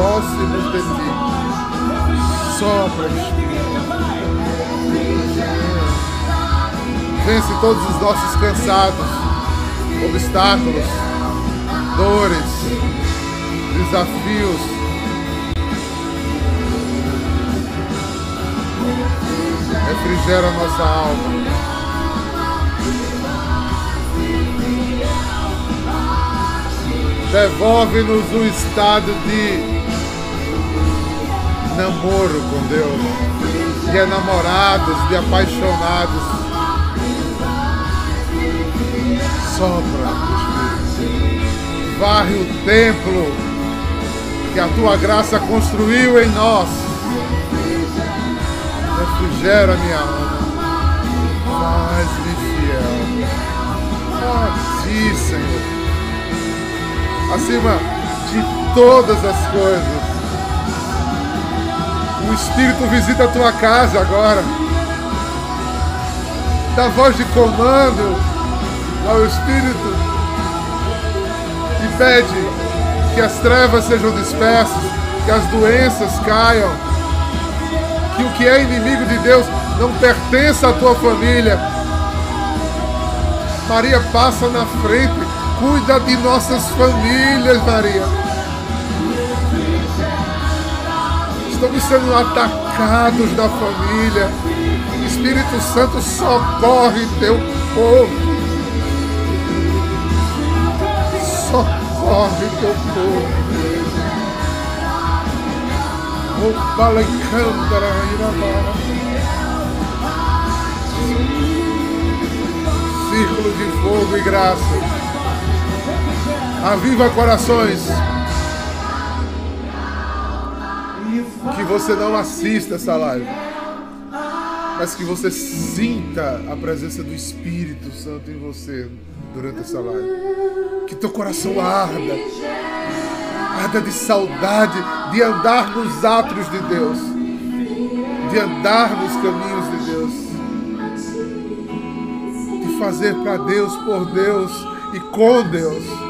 de Ti. Sopra, Espírito. Vence todos os nossos cansados, obstáculos, dores, desafios. Refrigera nossa alma. Devolve-nos o estado de namoro com Deus, de enamorados, de apaixonados. Sopra, Espírito. Varre o templo que a tua graça construiu em nós. Refrigera minha alma. Faz-me fiel. A ti, Senhor acima de todas as coisas. O Espírito visita a tua casa agora. Dá voz de comando ao Espírito e pede que as trevas sejam dispersas, que as doenças caiam, que o que é inimigo de Deus não pertença à tua família. Maria passa na frente Cuida de nossas famílias, Maria. Estamos sendo atacados da família. Espírito Santo socorre teu povo. Socorre teu povo. O Balancandra Irabara. Círculo de fogo e graça. Aviva corações. Que você não assista essa live, mas que você sinta a presença do Espírito Santo em você durante essa live. Que teu coração arda, arda de saudade de andar nos atos de Deus, de andar nos caminhos de Deus, de fazer para Deus, por Deus e com Deus.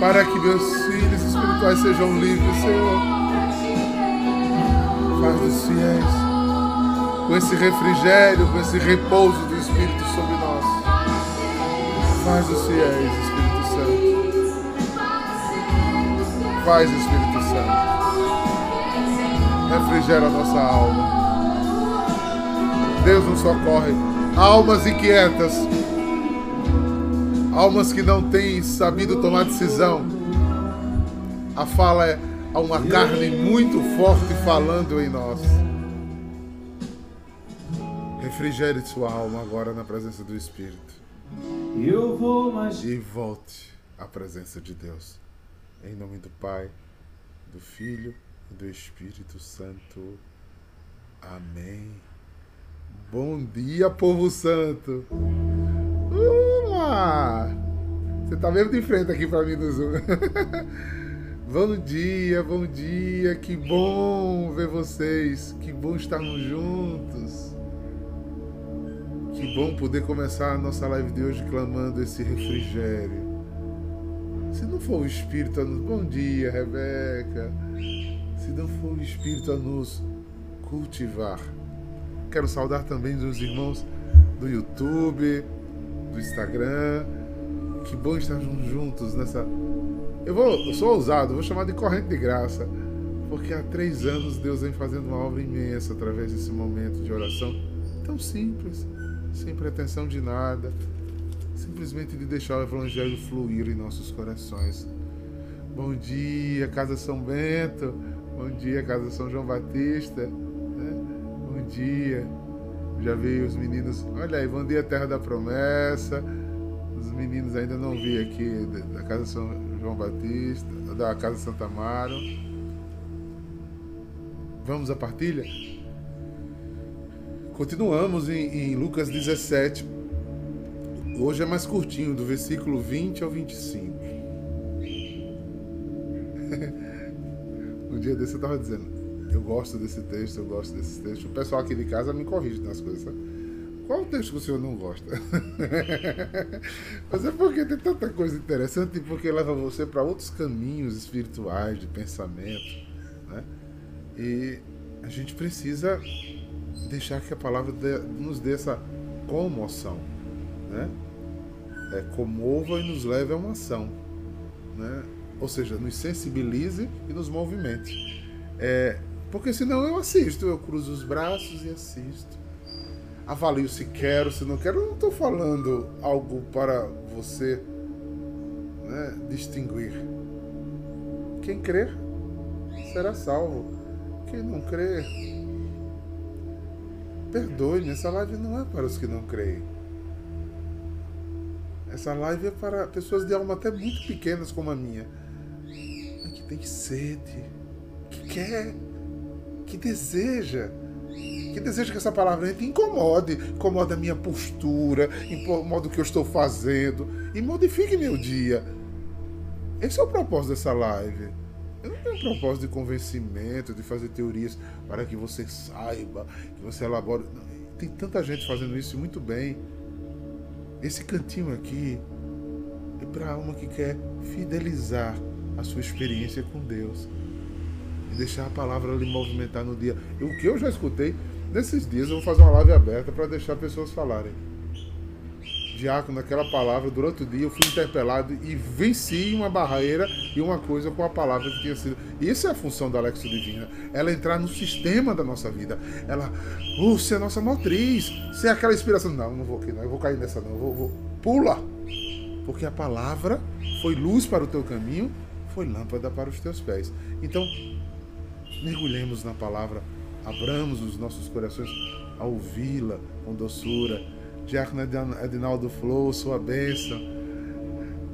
Para que meus filhos espirituais sejam livres, Senhor. Faz dos fiéis, com esse refrigério, com esse repouso do Espírito sobre nós. Faz os fiéis, Espírito Santo. Faz, Espírito Santo. Refrigera a nossa alma. Deus nos socorre. Almas inquietas almas que não têm sabido tomar decisão. A fala é há uma carne muito forte falando em nós. Refrigere sua alma agora na presença do Espírito. Eu vou mais... E volte à presença de Deus. Em nome do Pai, do Filho e do Espírito Santo. Amém. Bom dia, povo santo. Uma! Você tá mesmo de frente aqui para mim no Zoom. bom dia, bom dia. Que bom ver vocês. Que bom estarmos juntos. Que bom poder começar a nossa live de hoje clamando esse refrigério. Se não for o Espírito a nos. Bom dia, Rebeca. Se não for o Espírito a nos cultivar. Quero saudar também os irmãos do YouTube, Instagram. Que bom estarmos juntos nessa. Eu vou, eu sou ousado, vou chamar de corrente de graça, porque há três anos Deus vem fazendo uma obra imensa através desse momento de oração tão simples, sem pretensão de nada, simplesmente de deixar o Evangelho fluir em nossos corações. Bom dia, Casa São Bento. Bom dia, Casa São João Batista. Né? Bom dia. Já vi os meninos. Olha aí, bom dia, Terra da Promessa. Os meninos ainda não vi aqui da Casa São João Batista, da Casa Santa Amaro. Vamos à partilha? Continuamos em, em Lucas 17. Hoje é mais curtinho, do versículo 20 ao 25. um dia desse eu estava dizendo. Eu gosto desse texto, eu gosto desse texto. O pessoal aqui de casa me corrige nas coisas? Qual o texto que o senhor não gosta? Mas é porque tem tanta coisa interessante e porque leva você para outros caminhos espirituais, de pensamento. Né? E a gente precisa deixar que a palavra nos dê essa comoção. Né? É, comova e nos leve a uma ação. Né? Ou seja, nos sensibilize e nos movimente. É, porque senão eu assisto, eu cruzo os braços e assisto avalio se quero, se não quero. Eu não estou falando algo para você né, distinguir. Quem crer será salvo. Quem não crer, perdoe-me. Essa live não é para os que não creem. Essa live é para pessoas de alma até muito pequenas como a minha, que tem sede, que quer, que deseja que deseja que essa palavra incomode, incomode a minha postura, incomoda o que eu estou fazendo e modifique meu dia. Esse é o propósito dessa live. Eu não tenho um propósito de convencimento, de fazer teorias para que você saiba, que você elabore. Tem tanta gente fazendo isso muito bem. Esse cantinho aqui é para a alma que quer fidelizar a sua experiência com Deus e deixar a palavra lhe movimentar no dia. E o que eu já escutei Nesses dias eu vou fazer uma live aberta para deixar pessoas falarem. Diácono, naquela palavra, durante o dia eu fui interpelado e venci uma barreira e uma coisa com a palavra que tinha sido. Isso é a função da Alexo Divina. Ela entrar no sistema da nossa vida. Ela, uh, ser é nossa motriz, ser é aquela inspiração. Não, não vou aqui, não. Eu vou cair nessa, não. Eu vou, vou. Pula! Porque a palavra foi luz para o teu caminho, foi lâmpada para os teus pés. Então, mergulhemos na palavra abramos os nossos corações a ouvi-la com doçura. Diácono Edinaldo Flow, sua bênção.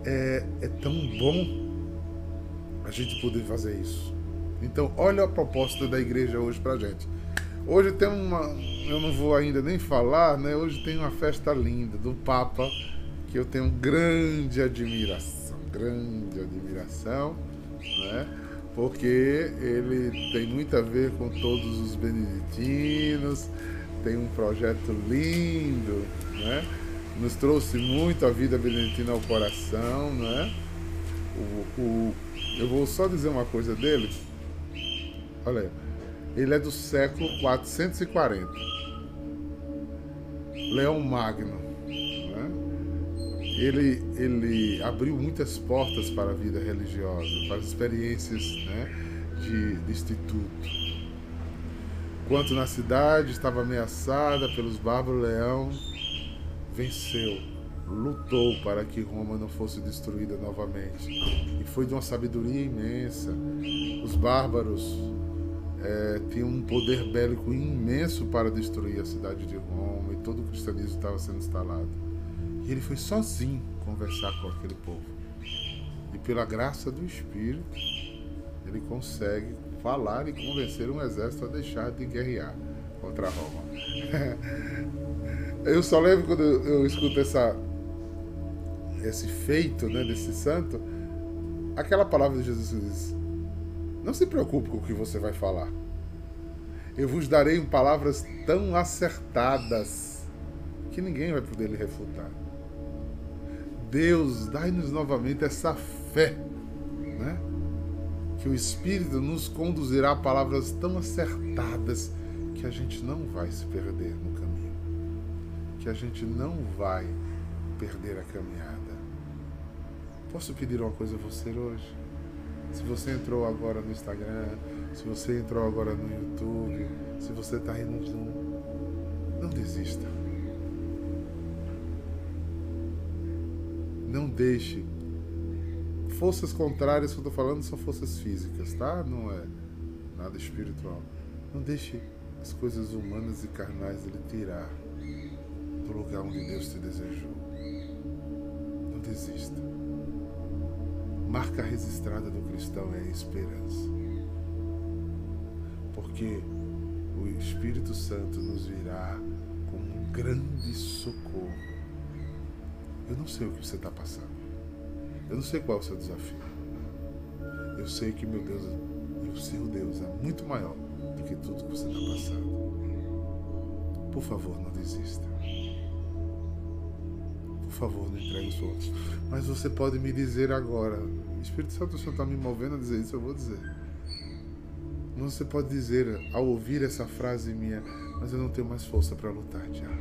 É, é tão bom a gente poder fazer isso. Então, olha a proposta da igreja hoje pra gente. Hoje tem uma. Eu não vou ainda nem falar, né? Hoje tem uma festa linda do Papa, que eu tenho grande admiração. Grande admiração, né? Porque ele tem muito a ver com todos os beneditinos, tem um projeto lindo, né? nos trouxe muito a vida beneditina ao coração. Né? O, o, eu vou só dizer uma coisa dele. Olha aí. Ele é do século 440. Leão Magno ele, ele abriu muitas portas para a vida religiosa, para as experiências né, de, de instituto. Enquanto na cidade estava ameaçada pelos bárbaros, Leão venceu, lutou para que Roma não fosse destruída novamente. E foi de uma sabedoria imensa. Os bárbaros é, tinham um poder bélico imenso para destruir a cidade de Roma e todo o cristianismo estava sendo instalado. E ele foi sozinho conversar com aquele povo. E pela graça do Espírito, ele consegue falar e convencer um exército a deixar de guerrear contra Roma. eu só lembro quando eu escuto essa, esse feito né, desse santo, aquela palavra de Jesus diz: Não se preocupe com o que você vai falar. Eu vos darei palavras tão acertadas que ninguém vai poder lhe refutar. Deus, dai-nos novamente essa fé, né? Que o Espírito nos conduzirá a palavras tão acertadas que a gente não vai se perder no caminho, que a gente não vai perder a caminhada. Posso pedir uma coisa a você hoje? Se você entrou agora no Instagram, se você entrou agora no YouTube, se você está aí no Zoom, não desista Não deixe. Forças contrárias que eu estou falando são forças físicas, tá? Não é nada espiritual. Não deixe as coisas humanas e carnais ele tirar do lugar onde Deus te desejou. Não desista. Marca registrada do cristão é a esperança. Porque o Espírito Santo nos virá com um grande socorro eu não sei o que você está passando. Eu não sei qual é o seu desafio. Eu sei que meu Deus e o seu Deus é muito maior do que tudo que você está passando. Por favor, não desista. Por favor, não entregue os outros. Mas você pode me dizer agora. O Espírito Santo está me movendo a dizer isso, eu vou dizer. Você pode dizer, ao ouvir essa frase minha, mas eu não tenho mais força para lutar, Tiago.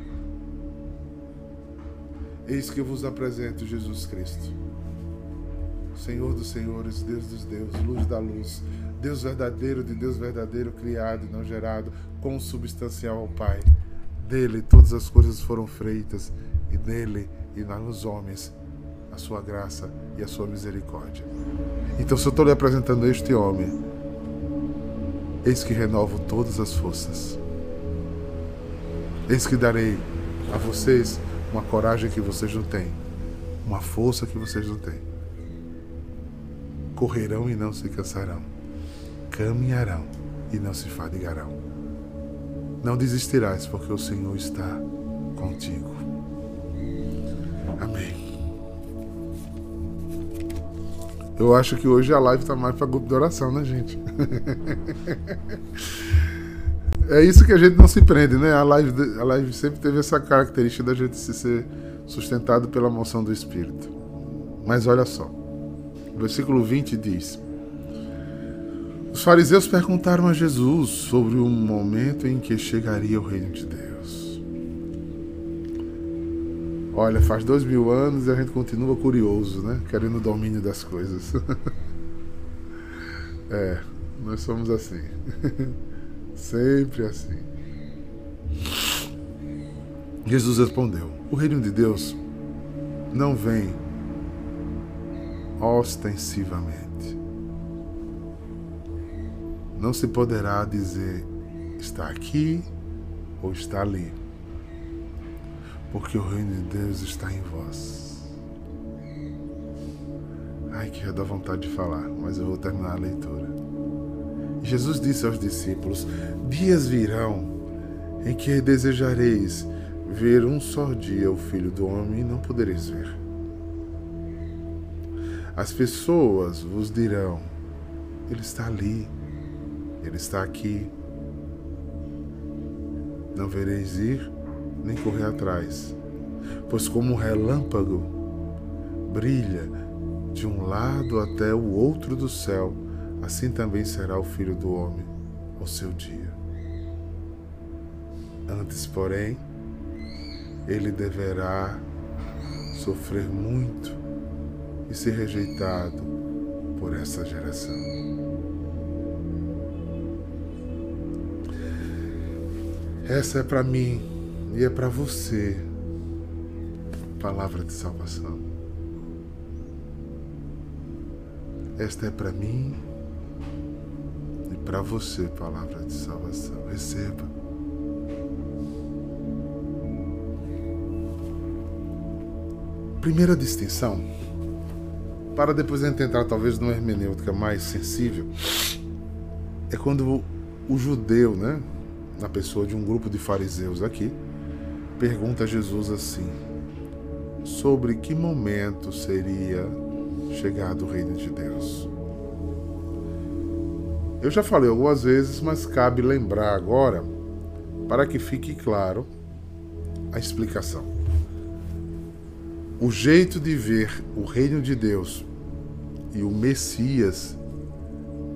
Eis que eu vos apresento Jesus Cristo, Senhor dos Senhores, Deus dos Deuses, luz da luz, Deus verdadeiro de Deus verdadeiro, criado e não gerado, consubstancial ao Pai. Dele todas as coisas foram feitas, e nele e nos homens a sua graça e a sua misericórdia. Então, se eu estou lhe apresentando este homem, eis que renovo todas as forças. Eis que darei a vocês uma coragem que vocês não têm, uma força que vocês não têm. Correrão e não se cansarão, caminharão e não se fadigarão. Não desistirás, porque o Senhor está contigo. Amém. Eu acho que hoje a live está mais para grupo de oração, né, gente? É isso que a gente não se prende, né? A live, a live sempre teve essa característica da gente se ser sustentado pela moção do Espírito. Mas olha só. O versículo 20 diz: Os fariseus perguntaram a Jesus sobre o momento em que chegaria o reino de Deus. Olha, faz dois mil anos e a gente continua curioso, né? Querendo o domínio das coisas. é, nós somos assim. Sempre assim. Jesus respondeu: O reino de Deus não vem ostensivamente. Não se poderá dizer está aqui ou está ali, porque o reino de Deus está em vós. Ai, que já dá vontade de falar, mas eu vou terminar a leitura. Jesus disse aos discípulos: Dias virão em que desejareis ver um só dia o Filho do Homem e não podereis ver. As pessoas vos dirão: Ele está ali, Ele está aqui. Não vereis ir nem correr atrás, pois como um relâmpago brilha de um lado até o outro do céu assim também será o filho do homem ao seu dia. Antes, porém, ele deverá sofrer muito e ser rejeitado por essa geração. Essa é para mim e é para você, palavra de salvação. Esta é para mim para você palavra de salvação. Receba. Primeira distinção, para depois a gente entrar talvez numa hermenêutica mais sensível, é quando o judeu, né, na pessoa de um grupo de fariseus aqui, pergunta a Jesus assim: sobre que momento seria chegado o reino de Deus? Eu já falei algumas vezes, mas cabe lembrar agora para que fique claro a explicação. O jeito de ver o reino de Deus e o Messias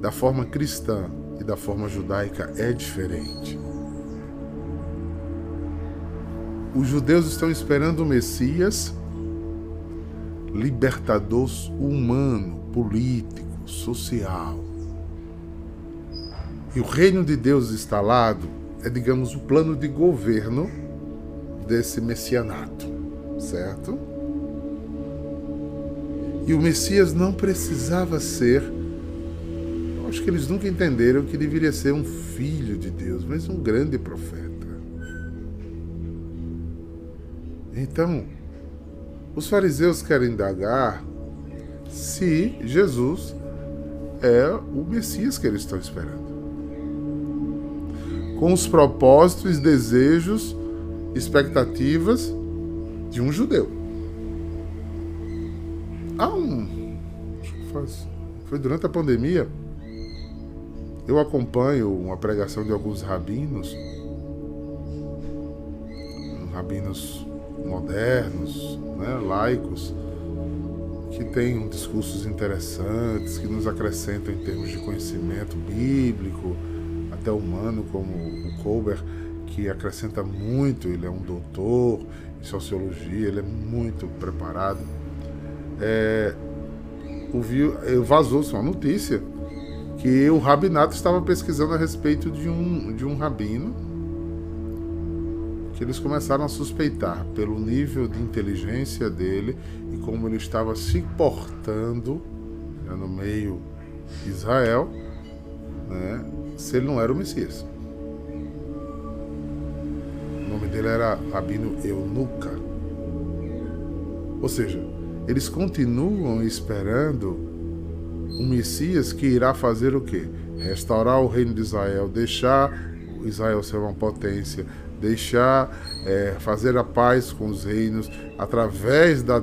da forma cristã e da forma judaica é diferente. Os judeus estão esperando o Messias libertador humano, político, social. E o reino de Deus instalado é, digamos, o plano de governo desse messianato, certo? E o Messias não precisava ser, acho que eles nunca entenderam que deveria ser um filho de Deus, mas um grande profeta. Então, os fariseus querem indagar se Jesus é o Messias que eles estão esperando com os propósitos, desejos, expectativas de um judeu. Há um. Foi durante a pandemia. Eu acompanho uma pregação de alguns rabinos, rabinos modernos, né, laicos, que têm discursos interessantes, que nos acrescentam em termos de conhecimento bíblico, até humano, como o Colbert, que acrescenta muito, ele é um doutor em sociologia, ele é muito preparado. É, ouviu, vazou-se uma notícia que o rabinato estava pesquisando a respeito de um, de um rabino que eles começaram a suspeitar pelo nível de inteligência dele e como ele estava se portando né, no meio de Israel, né, se ele não era o Messias. O nome dele era Rabino Eunuca. Ou seja, eles continuam esperando um Messias que irá fazer o quê? Restaurar o reino de Israel, deixar Israel ser uma potência, deixar é, fazer a paz com os reinos através da,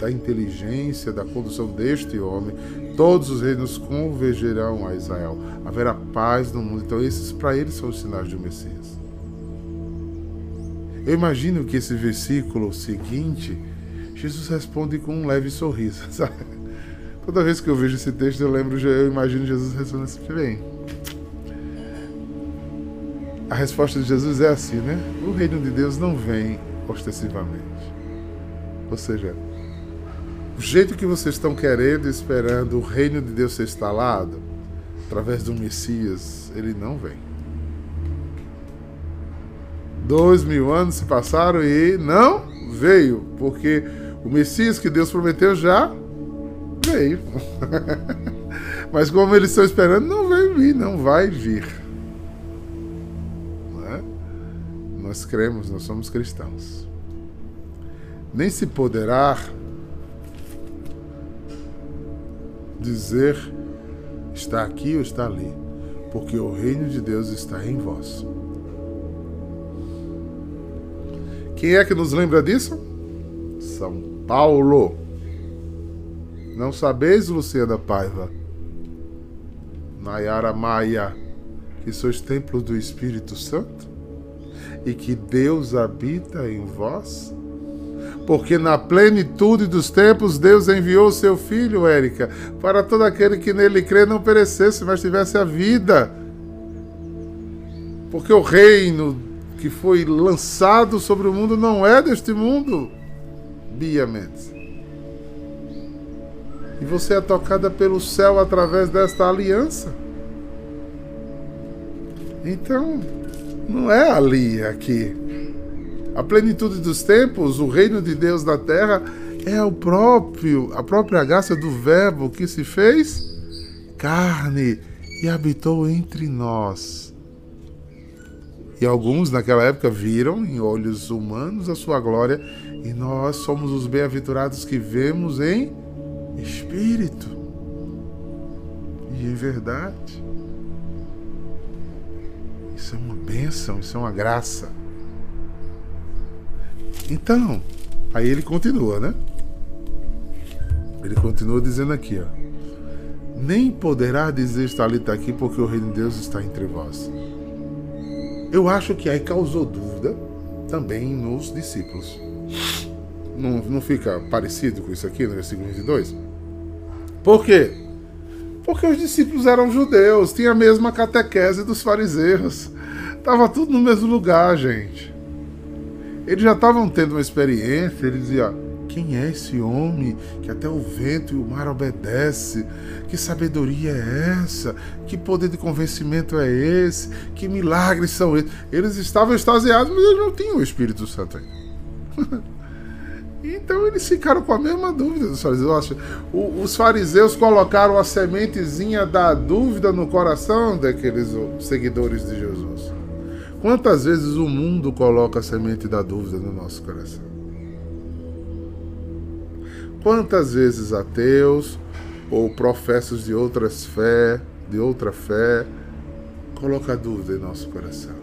da inteligência, da condução deste homem. Todos os reinos convergerão a Israel. Haverá paz no mundo. Então, esses para eles são os sinais do Messias. Eu imagino que esse versículo seguinte Jesus responde com um leve sorriso. Sabe? Toda vez que eu vejo esse texto, eu lembro, eu imagino Jesus respondendo assim: bem. A resposta de Jesus é assim, né? O reino de Deus não vem ostensivamente. Ou seja, o jeito que vocês estão querendo, esperando o reino de Deus ser instalado, através do Messias, ele não vem. Dois mil anos se passaram e não veio, porque o Messias que Deus prometeu já veio. Mas como eles estão esperando, não vai vir, não vai vir. Não é? Nós cremos, nós somos cristãos. Nem se poderá dizer está aqui ou está ali, porque o reino de Deus está em vós. Quem é que nos lembra disso? São Paulo. Não sabeis, Luciana Paiva, Nayara Maia, que sois templos do Espírito Santo e que Deus habita em vós? Porque na plenitude dos tempos Deus enviou seu Filho, Érica, para todo aquele que nele crê não perecesse, mas tivesse a vida. Porque o reino que foi lançado sobre o mundo não é deste mundo Bia Mendes. E você é tocada pelo céu através desta aliança. Então, não é ali, aqui. A plenitude dos tempos, o reino de Deus na terra, é o próprio, a própria graça do Verbo que se fez carne e habitou entre nós. E alguns naquela época viram em olhos humanos a sua glória e nós somos os bem-aventurados que vemos em espírito e em verdade. Isso é uma bênção, isso é uma graça. Então, aí ele continua, né? Ele continua dizendo aqui, ó. Nem poderá dizer está ali, está aqui, porque o reino de Deus está entre vós. Eu acho que aí causou dúvida também nos discípulos. Não, não fica parecido com isso aqui no versículo 22? Por quê? Porque os discípulos eram judeus, tinha a mesma catequese dos fariseus. Tava tudo no mesmo lugar, gente. Eles já estavam tendo uma experiência, eles diziam, quem é esse homem que até o vento e o mar obedece? Que sabedoria é essa? Que poder de convencimento é esse? Que milagres são esses? Eles estavam extasiados, mas eles não tinham o Espírito Santo ainda. Então eles ficaram com a mesma dúvida dos fariseus. Os fariseus colocaram a sementezinha da dúvida no coração daqueles seguidores de Jesus. Quantas vezes o mundo coloca a semente da dúvida no nosso coração? Quantas vezes ateus ou professos de outras fé, de outra fé, coloca dúvida em nosso coração?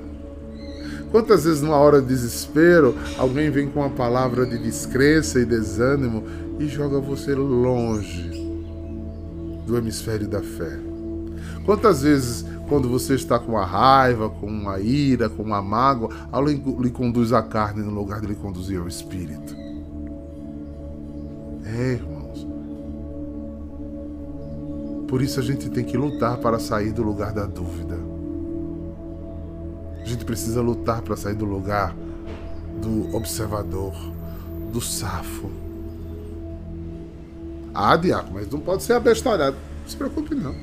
Quantas vezes, numa hora de desespero, alguém vem com uma palavra de descrença e desânimo e joga você longe do hemisfério da fé? Quantas vezes, quando você está com uma raiva, com uma ira, com uma mágoa, alguém lhe conduz a carne no lugar de lhe conduzir ao espírito? É, irmãos. Por isso a gente tem que lutar para sair do lugar da dúvida. A gente precisa lutar para sair do lugar do observador, do safo. Ah, diácono, mas não pode ser abestalhado. Não se preocupe, não.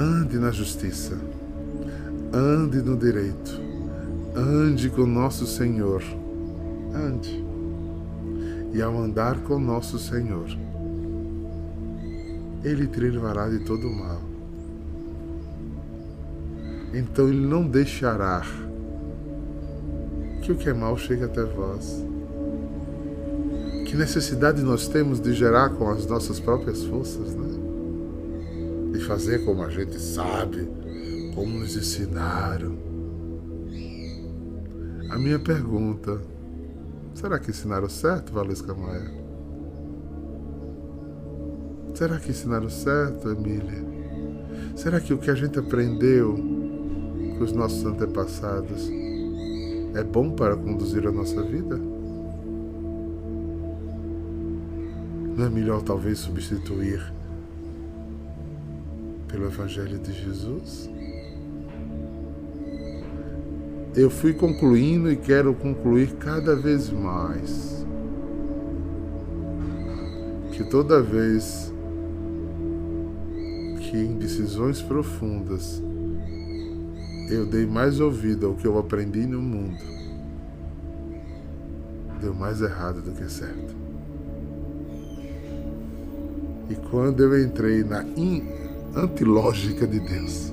Ande na justiça. Ande no direito. Ande com nosso Senhor. Ande. E ao andar com nosso Senhor, Ele te livrará de todo o mal. Então Ele não deixará que o que é mal chegue até vós. Que necessidade nós temos de gerar com as nossas próprias forças, né? Fazer como a gente sabe, como nos ensinaram. A minha pergunta: será que ensinaram certo, Valesca Maia? Será que ensinaram certo, Emília? Será que o que a gente aprendeu com os nossos antepassados é bom para conduzir a nossa vida? Não é melhor talvez substituir pelo Evangelho de Jesus? Eu fui concluindo e quero concluir cada vez mais. Que toda vez que em decisões profundas eu dei mais ouvido ao que eu aprendi no mundo, deu mais errado do que certo. E quando eu entrei na antilógica de Deus,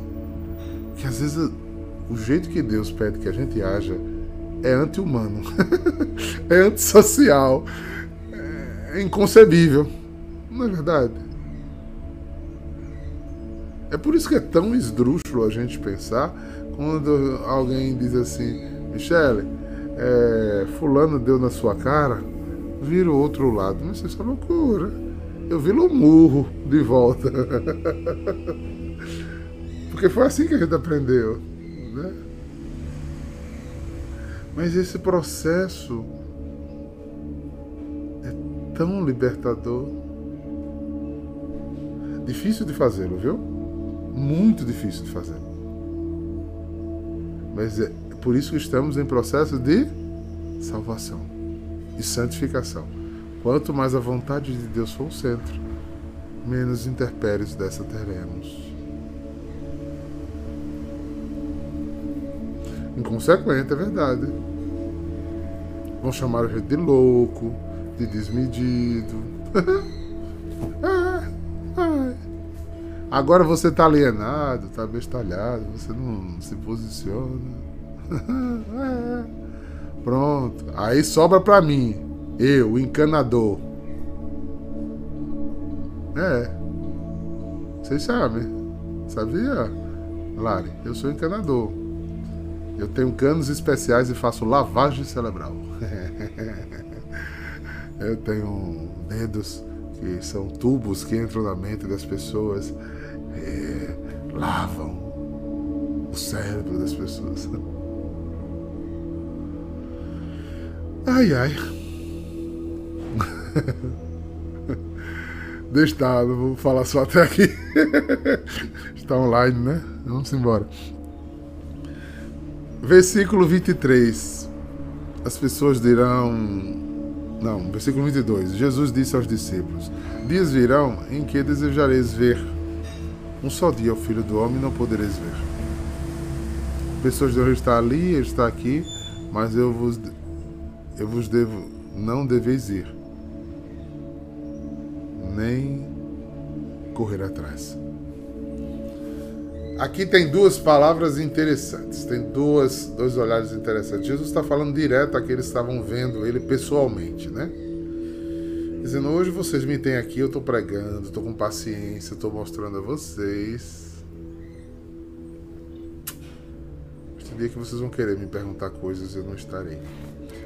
que às vezes o jeito que Deus pede que a gente haja é anti-humano, é antissocial, é inconcebível. Não é verdade? É por isso que é tão esdrúxulo a gente pensar quando alguém diz assim, Michele, é, fulano deu na sua cara, vira o outro lado. Mas isso é loucura eu vi no murro de volta. Porque foi assim que a gente aprendeu. Né? Mas esse processo é tão libertador. Difícil de fazê-lo, viu? Muito difícil de fazer. Mas é por isso que estamos em processo de salvação e santificação. Quanto mais a vontade de Deus for o centro, menos intempéries dessa teremos. Inconsequente, é verdade. Vão chamar a gente de louco, de desmedido. Agora você está alienado, está bestalhado, você não se posiciona. É. Pronto. Aí sobra para mim. Eu, encanador. É. Vocês sabem. Sabia, Lari? Eu sou encanador. Eu tenho canos especiais e faço lavagem cerebral. Eu tenho dedos que são tubos que entram na mente das pessoas e lavam o cérebro das pessoas. Ai, ai. Deixa estar, vou falar só até aqui. Está online, né? Vamos embora. Versículo 23. As pessoas dirão. Não, versículo 22. Jesus disse aos discípulos: Dias virão em que desejareis ver. Um só dia o filho do homem não podereis ver. Pessoas devem estar ali, ele está aqui, mas eu vos, eu vos devo, não deveis ir nem correr atrás. Aqui tem duas palavras interessantes, tem duas, dois olhares interessantes. Jesus está falando direto àqueles que estavam vendo ele pessoalmente, né? Dizendo, hoje vocês me têm aqui, eu estou pregando, estou com paciência, estou mostrando a vocês. Este dia que vocês vão querer me perguntar coisas, eu não estarei.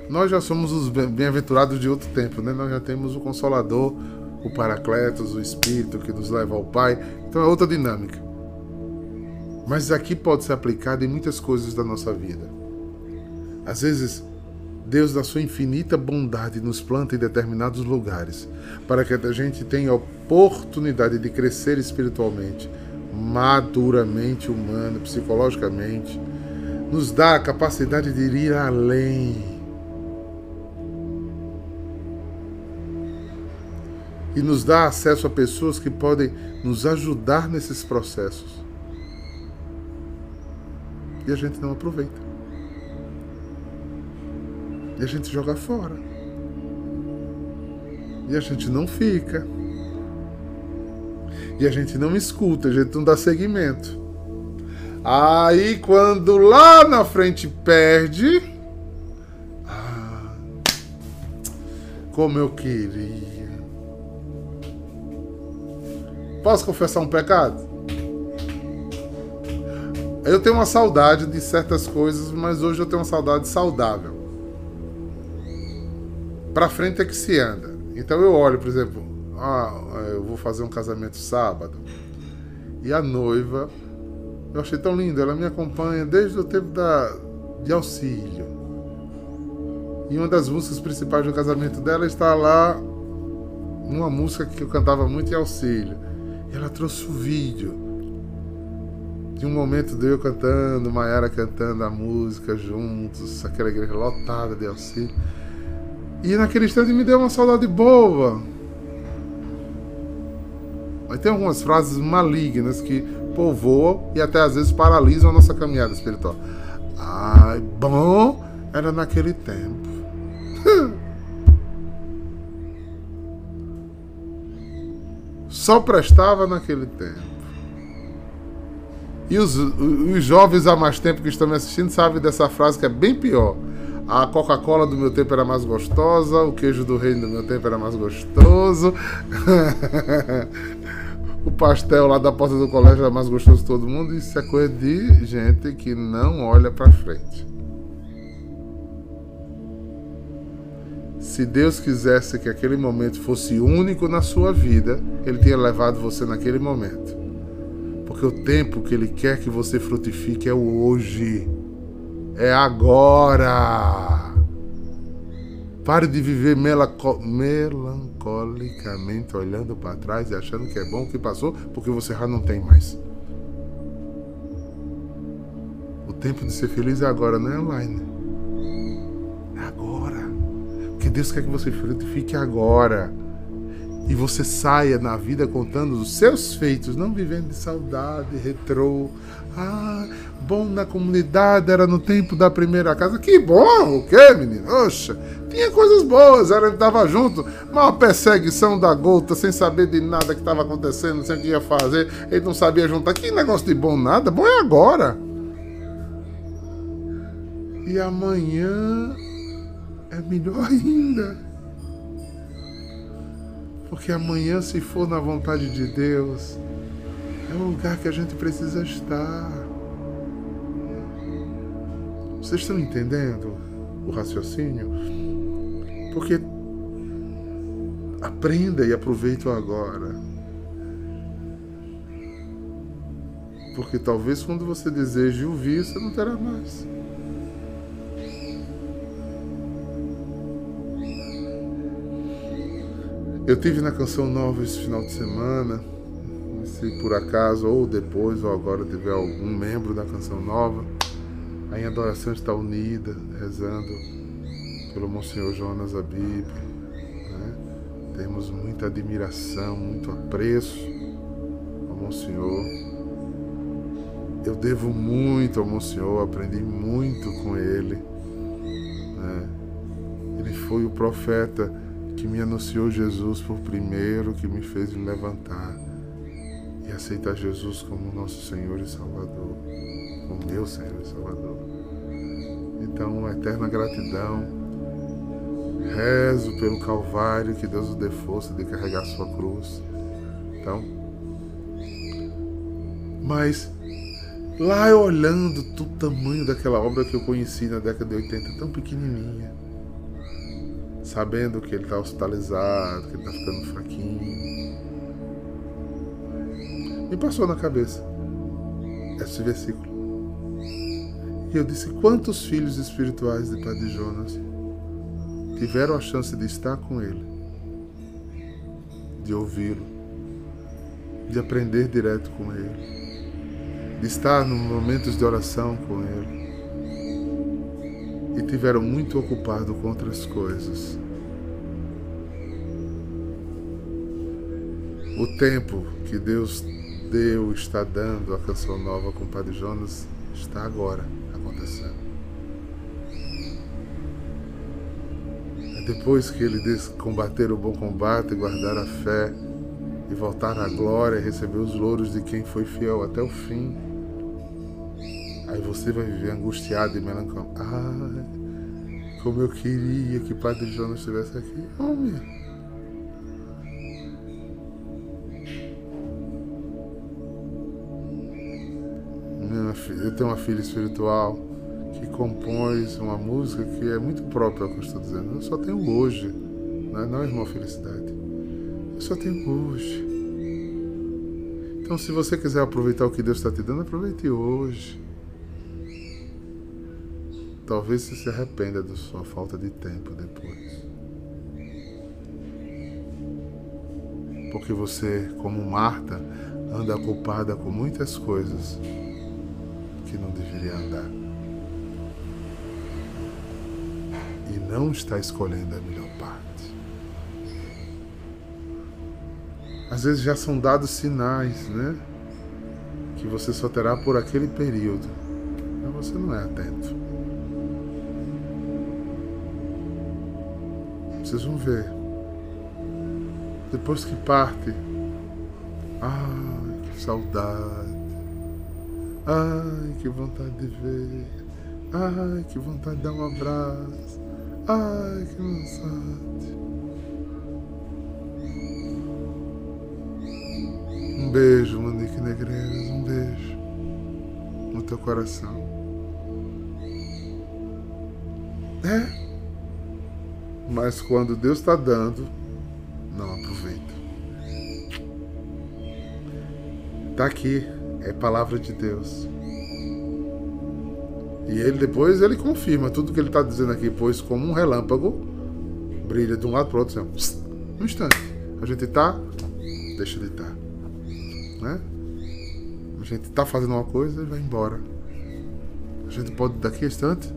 Nós já somos os bem-aventurados de outro tempo, né? Nós já temos o Consolador o Paracletos, o Espírito que nos leva ao Pai. Então é outra dinâmica. Mas aqui pode ser aplicado em muitas coisas da nossa vida. Às vezes, Deus, da sua infinita bondade, nos planta em determinados lugares para que a gente tenha a oportunidade de crescer espiritualmente, maduramente humano, psicologicamente, nos dá a capacidade de ir além. E nos dá acesso a pessoas que podem nos ajudar nesses processos. E a gente não aproveita. E a gente joga fora. E a gente não fica. E a gente não escuta, a gente não dá seguimento. Aí quando lá na frente perde. Ah, como eu queria. Posso confessar um pecado? Eu tenho uma saudade de certas coisas, mas hoje eu tenho uma saudade saudável. Pra frente é que se anda. Então eu olho, por exemplo, ah, eu vou fazer um casamento sábado. E a noiva eu achei tão lindo, ela me acompanha desde o tempo da, de auxílio. E uma das músicas principais do casamento dela está lá, numa música que eu cantava muito em auxílio. E ela trouxe o vídeo de um momento de eu cantando, Maiara cantando a música juntos, aquela igreja lotada de auxílio. E naquele instante me deu uma saudade boa. Mas tem algumas frases malignas que povoam e até às vezes paralisam a nossa caminhada espiritual. Ai, bom era naquele tempo. Só prestava naquele tempo. E os, os jovens há mais tempo que estão me assistindo sabem dessa frase que é bem pior. A Coca-Cola do meu tempo era mais gostosa, o queijo do reino do meu tempo era mais gostoso. o pastel lá da porta do colégio é mais gostoso de todo mundo. Isso é coisa de gente que não olha para frente. Se Deus quisesse que aquele momento fosse único na sua vida, Ele tinha levado você naquele momento. Porque o tempo que Ele quer que você frutifique é o hoje. É agora. Pare de viver melancolicamente olhando para trás e achando que é bom o que passou, porque você já não tem mais. O tempo de ser feliz é agora, não é online. Deus quer que você frutifique agora. E você saia na vida contando os seus feitos, não vivendo de saudade, retrô. Ah, bom na comunidade era no tempo da primeira casa. Que bom, o quê, menino? Oxa, tinha coisas boas, era estava junto, uma perseguição da gota, sem saber de nada que estava acontecendo, sem o que ia fazer, ele não sabia juntar. Que negócio de bom nada, bom é agora. E amanhã é melhor ainda. Porque amanhã, se for na vontade de Deus, é o lugar que a gente precisa estar. Vocês estão entendendo o raciocínio? Porque aprenda e aproveite agora. Porque talvez quando você deseje ouvir, você não terá mais. Eu tive na Canção Nova esse final de semana. Se por acaso, ou depois, ou agora tiver algum membro da Canção Nova, a adoração está unida, rezando pelo Monsenhor Jonas Abib. Né? Temos muita admiração, muito apreço ao Monsenhor. Eu devo muito ao Monsenhor, aprendi muito com ele. Né? Ele foi o profeta que me anunciou Jesus por primeiro, que me fez levantar e aceitar Jesus como nosso Senhor e Salvador, como meu Senhor e Salvador. Então, eterna gratidão Rezo pelo Calvário, que Deus nos dê força de carregar sua cruz. Então, mas lá eu olhando o tamanho daquela obra que eu conheci na década de 80, tão pequenininha, sabendo que ele está hospitalizado, que ele está ficando fraquinho. Me passou na cabeça esse versículo. E eu disse: quantos filhos espirituais de Padre Jonas tiveram a chance de estar com ele, de ouvi-lo, de aprender direto com ele, de estar nos momentos de oração com ele e tiveram muito ocupado com outras coisas. O tempo que Deus deu, está dando a canção nova com o Padre Jonas, está agora acontecendo. Depois que ele diz combater o bom combate, guardar a fé e voltar à glória e receber os louros de quem foi fiel até o fim, aí você vai viver angustiado e melancólico. Ah, como eu queria que Padre Jonas estivesse aqui. Homem. Tenho uma filha espiritual que compõe uma música que é muito própria ao que eu estou dizendo. Eu só tenho hoje, né? não é irmão felicidade. Eu só tenho hoje. Então, se você quiser aproveitar o que Deus está te dando, aproveite hoje. Talvez você se arrependa da sua falta de tempo depois. Porque você, como Marta, anda ocupada com muitas coisas que não deveria andar. E não está escolhendo a melhor parte. Às vezes já são dados sinais, né? Que você só terá por aquele período. Mas você não é atento. Vocês vão ver. Depois que parte. Ai, que saudade. Ai, que vontade de ver. Ai, que vontade de dar um abraço. Ai, que vontade. Um beijo, Monique Negreiros, um beijo no teu coração. É. Mas quando Deus está dando, não aproveita. Está aqui é palavra de Deus. E ele depois ele confirma tudo que ele está dizendo aqui, pois como um relâmpago brilha de um lado para o outro, assim, um instante. A gente está, deixa de estar. Tá. Né? A gente está fazendo uma coisa e vai embora. A gente pode daqui a instante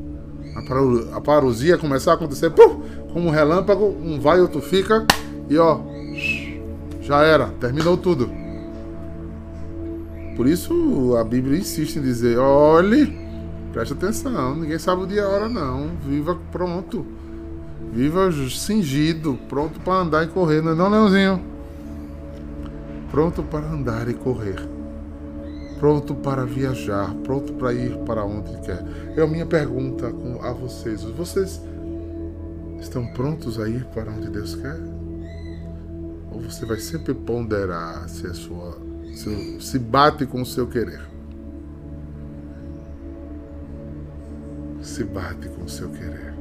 a parousia começar a acontecer, pum, como um relâmpago, um vai, outro fica, e ó, já era, terminou tudo. Por isso a Bíblia insiste em dizer: olhe, preste atenção, ninguém sabe o dia e a hora, não. Viva pronto. Viva cingido, pronto para andar e correr, não é não, Leãozinho? Pronto para andar e correr. Pronto para viajar, pronto para ir para onde quer. É a minha pergunta a vocês. Vocês estão prontos a ir para onde Deus quer? Ou você vai sempre ponderar se a sua se, se bate com o seu querer. Se bate com o seu querer.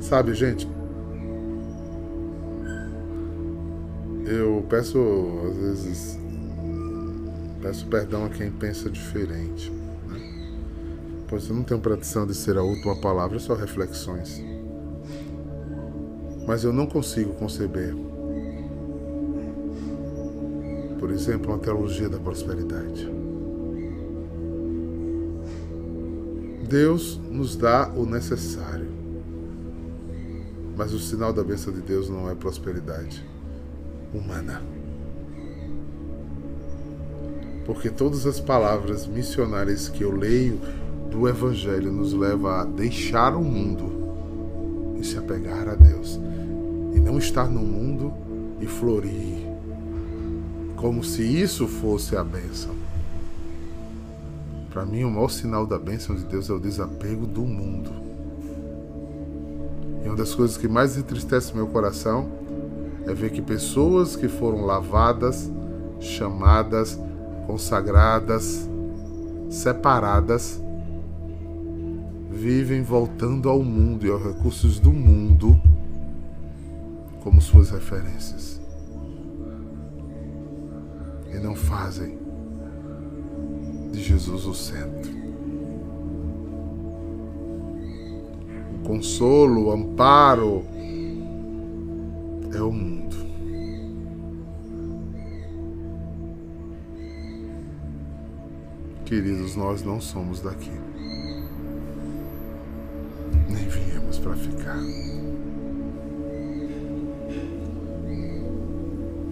Sabe, gente, eu peço, às vezes, peço perdão a quem pensa diferente. Né? Pois eu não tenho tradição de ser a última palavra, só reflexões. Mas eu não consigo conceber exemplo, uma teologia da prosperidade. Deus nos dá o necessário, mas o sinal da bênção de Deus não é prosperidade humana. Porque todas as palavras missionárias que eu leio do Evangelho nos levam a deixar o mundo e se apegar a Deus, e não estar no mundo e florir como se isso fosse a bênção. Para mim, o maior sinal da bênção de Deus é o desapego do mundo. E uma das coisas que mais entristece meu coração é ver que pessoas que foram lavadas, chamadas, consagradas, separadas, vivem voltando ao mundo e aos recursos do mundo como suas referências. E não fazem de Jesus o centro. O consolo, o amparo é o mundo. Queridos, nós não somos daqui. Nem viemos para ficar.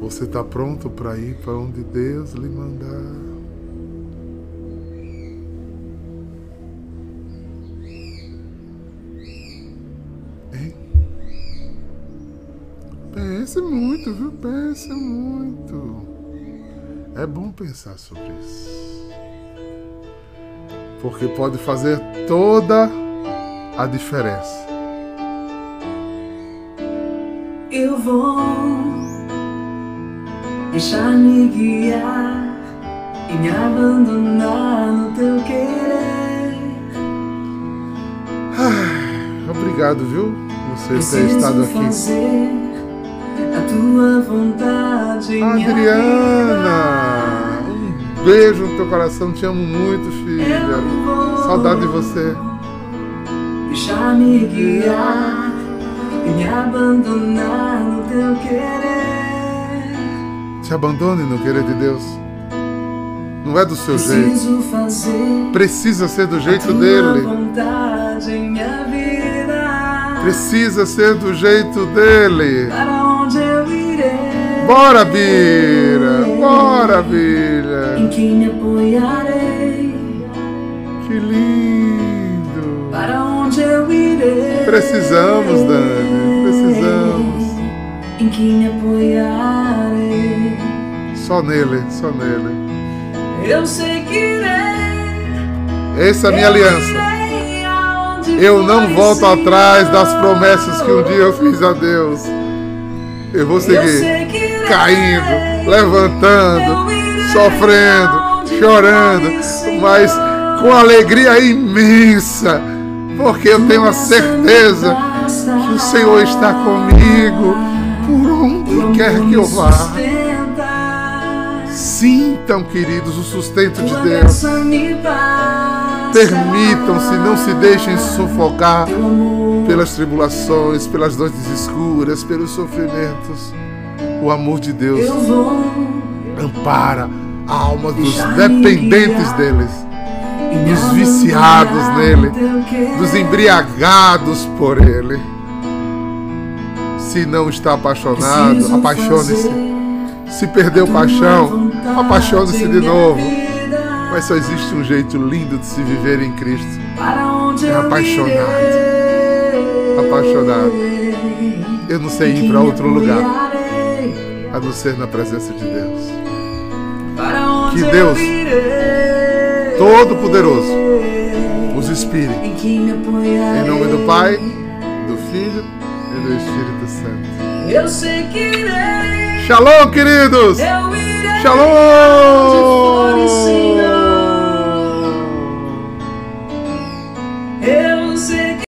Você está pronto para ir para onde Deus lhe mandar? Hein? Pense muito, viu? Pense muito. É bom pensar sobre isso porque pode fazer toda a diferença. Eu vou deixar-me guiar e me abandonar no teu querer. Obrigado, viu? Você ter estado aqui. Fazer a tua vontade, Adriana! beijo no teu coração, te amo muito, filha. Saudade de você. Deixar-me guiar e me abandonar no teu querer. Te abandone no querer de Deus. Não é do seu Preciso jeito. Precisa ser do jeito dele. Precisa ser do jeito dele. Para onde eu irei? Bora, Bira! Bora, Bira! Em quem me apoiarei? Que lindo! Para onde eu irei? Precisamos, Dani, precisamos. Em quem me apoiarei? Só nele, só nele. Eu seguirei. Essa é a minha aliança. Eu não volto atrás das promessas que um dia eu fiz a Deus. Eu vou seguir caindo, levantando, sofrendo, chorando, mas com alegria imensa, porque eu tenho a certeza que o Senhor está comigo por onde quer que eu vá. Sintam, queridos, o sustento de Deus. Permitam-se, não se deixem sufocar pelas tribulações, pelas noites escuras, pelos sofrimentos. O amor de Deus ampara a alma dos dependentes deles, dos viciados nele, dos embriagados por ele. Se não está apaixonado, apaixone-se. Se perdeu paixão, apaixone-se de novo. Mas só existe um jeito lindo de se viver em Cristo. É apaixonado. Apaixonado. Eu não sei ir para outro lugar a não ser na presença de Deus. Que Deus Todo-Poderoso os inspire. Em nome do Pai, do Filho e do Espírito Santo. Eu seguirei. Shalom, queridos! Eu irei Shalom!